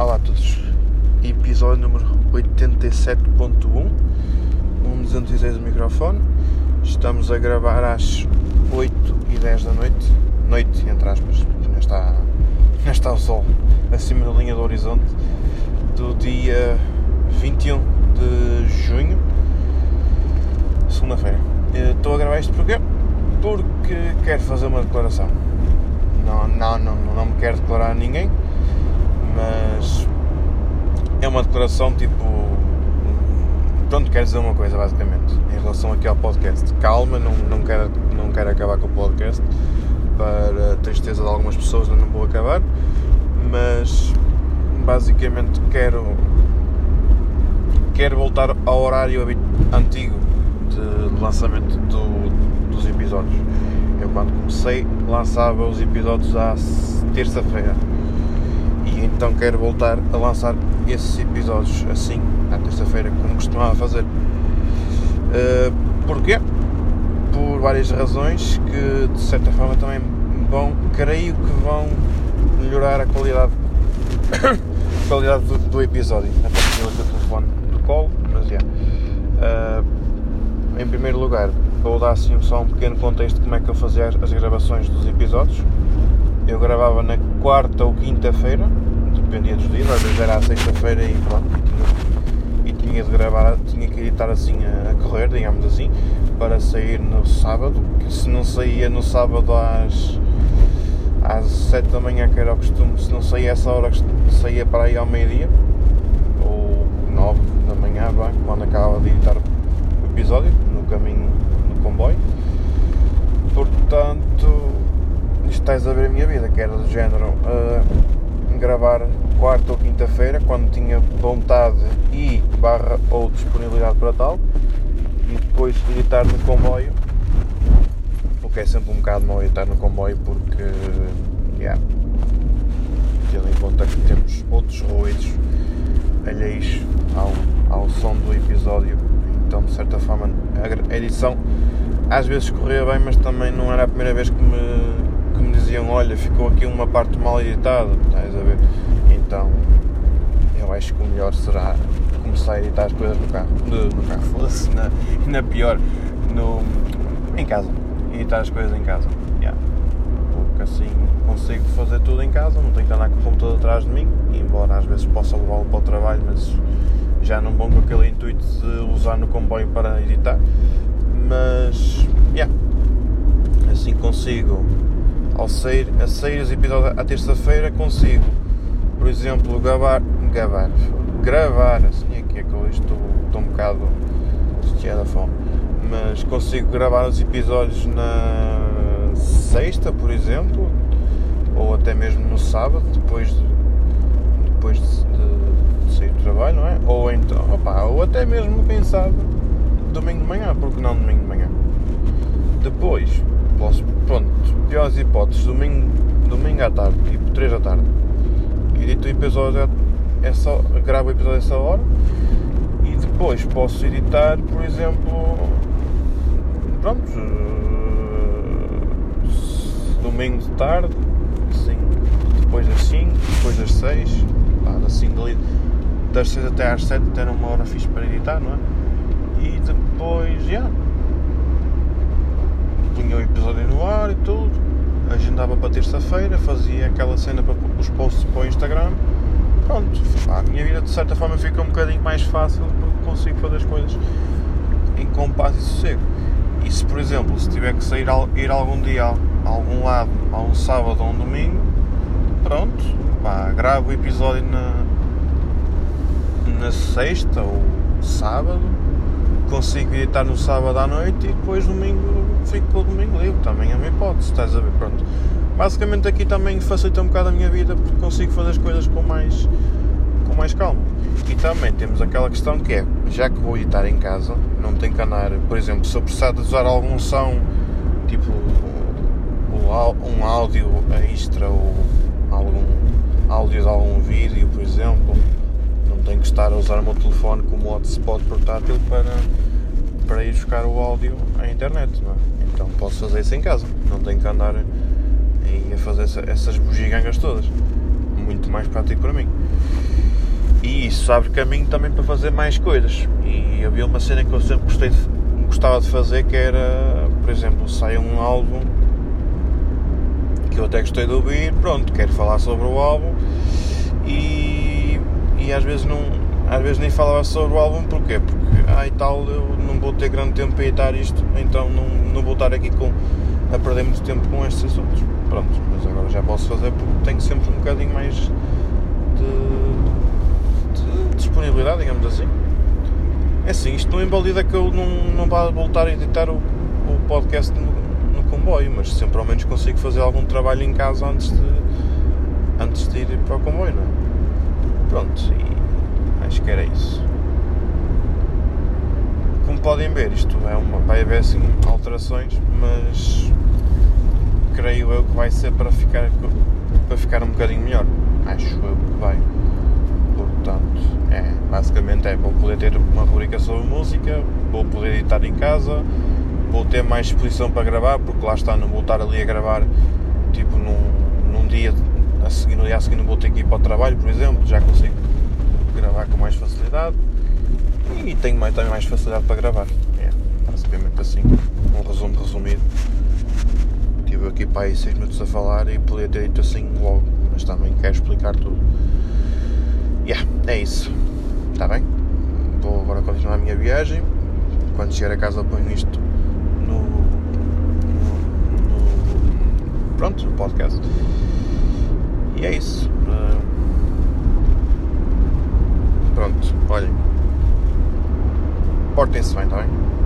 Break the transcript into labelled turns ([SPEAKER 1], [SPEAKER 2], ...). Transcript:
[SPEAKER 1] Olá a todos, episódio número 87.1, 1.206 do microfone. Estamos a gravar às 8 e 10 da noite, noite entre aspas, ainda está, está o sol acima da linha do horizonte, do dia 21 de junho, segunda-feira. Eh, Estou a gravar isto porquê? Porque quero fazer uma declaração. Não, não, não, não me quero declarar a ninguém, mas é uma declaração tipo. Pronto, quero dizer uma coisa basicamente em relação aqui ao podcast. Calma, não, não, quero, não quero acabar com o podcast para tristeza de algumas pessoas, não vou acabar, mas basicamente quero quero voltar ao horário antigo de lançamento do- dos episódios. Eu quando comecei lançava os episódios à terça-feira e então quero voltar a lançar esses episódios assim, à terça-feira, como costumava fazer. Uh, porquê? Por várias razões que de certa forma também vão, creio que vão melhorar a qualidade, a qualidade do, do episódio. Até porque eu o telefone do colo, mas já. Uh, em primeiro lugar, vou dar assim só um pequeno contexto de como é que eu fazia as gravações dos episódios. Eu gravava na quarta ou quinta-feira, dependia dos dias, às vezes era à sexta-feira e pronto, e tinha, e tinha de gravar, tinha que editar assim a, a correr, digamos assim, para sair no sábado, que se não saía no sábado às, às 7 da manhã, que era o costume, se não saía essa hora, saía para aí ao meio-dia, ou 9 da manhã, bem, quando acabava de editar o episódio, no caminho no comboio. Portanto, estás a a minha vida, que era do género uh, gravar quarta ou quinta-feira, quando tinha vontade e barra ou disponibilidade para tal, e depois editar no comboio, o que é sempre um bocado mau editar no comboio porque, yeah, tendo em conta que temos outros ruídos alheios ao, ao som do episódio, então de certa forma a edição às vezes corria bem, mas também não era a primeira vez que me diziam, olha, ficou aqui uma parte mal editada, estás a ver? Então eu acho que o melhor será começar a editar as coisas no carro. No, no carro, foda-se, na, na pior, no, em casa. Editar as coisas em casa. Yeah. Porque assim consigo fazer tudo em casa, não tenho que andar com o computador atrás de mim, embora às vezes possa levá-lo para o trabalho, mas já não vou com aquele intuito de usar no comboio para editar. Mas, yeah, assim consigo, ao sair, a sair os episódios à terça-feira, consigo, por exemplo, gravar, gravar, gravar, assim que é que eu estou, estou um bocado cheio da fome, mas consigo gravar os episódios na sexta, por exemplo, ou até mesmo no sábado, depois de, depois de, de, de sair do trabalho, não é? Ou então, opa, ou até mesmo, quem sabe, domingo de manhã, porque não domingo de manhã? Depois, posso, pronto, piores hipóteses, domingo, domingo à tarde, tipo 3 da tarde, edito o episódio, é só, gravo o episódio a essa hora e depois posso editar, por exemplo, pronto, eh, domingo de tarde, assim, depois das 5, depois das 6, pá, assim, dali, das 6 até às 7, até numa hora fixe para editar, não é? E depois, já, yeah, punha o episódio no ar e tudo, agendava para terça-feira, fazia aquela cena para os posts para o Instagram, pronto, a minha vida de certa forma fica um bocadinho mais fácil porque consigo fazer as coisas em compasso e sossego. E se, por exemplo, se tiver que sair ir algum dia a algum lado, a um sábado ou um domingo, pronto, pá, gravo o episódio na, na sexta ou sábado, consigo editar no sábado à noite e depois domingo fico com o domingo livre, também é uma hipótese, estás a ver, pronto. Basicamente aqui também facilita um bocado a minha vida porque consigo fazer as coisas com mais, com mais calma. E também temos aquela questão que é, já que vou editar em casa, não tenho que andar, por exemplo, se eu precisar de usar algum som, tipo um áudio extra ou algum áudio de algum vídeo, por exemplo, não tenho que estar a usar o meu telefone como hotspot portátil para, para ir buscar o áudio à internet, não é? Então posso fazer isso em casa, não tenho que andar a fazer essa, essas bugigangas todas. Muito mais prático para mim. E isso abre caminho também para fazer mais coisas. E havia uma cena que eu sempre gostei de, gostava de fazer que era, por exemplo, sai um álbum que eu até gostei de ouvir, pronto, quero falar sobre o álbum e, e às vezes não às vezes nem falava sobre o álbum porquê? Porque ah e tal eu não vou ter grande tempo para editar isto, então não, não vou estar aqui com, a perder muito tempo com estes assuntos. Pronto, mas agora já posso fazer porque tenho sempre um bocadinho mais de, de disponibilidade, digamos assim. É assim, isto não invalida que eu não, não vá voltar a editar o, o podcast no, no, comboio, mas sempre ao menos consigo fazer algum trabalho em casa antes de, antes de ir para o comboio, não é? Pronto, e acho que era isso. Podem ver, isto é uma, vai haver assim alterações, mas creio eu que vai ser para ficar, para ficar um bocadinho melhor. Acho eu que vai. Portanto, é, basicamente é, vou poder ter uma rubrica sobre música, vou poder editar em casa, vou ter mais exposição para gravar, porque lá está, não vou estar ali a gravar tipo num, num dia a seguir, no dia a seguir não vou ter que ir para o trabalho, por exemplo, já consigo gravar com mais facilidade e tenho mais, também mais facilidade para gravar. É, basicamente assim, um resumo resumido. Estive aqui para aí 6 minutos a falar e podia ter dito assim logo, mas também quero explicar tudo. Yeah, é isso. Está bem? Vou agora continuar a minha viagem. Quando chegar a casa ponho isto no, no, no pronto, no podcast. E é isso. Uh, pronto, olhem. Portem-se bem, está bem?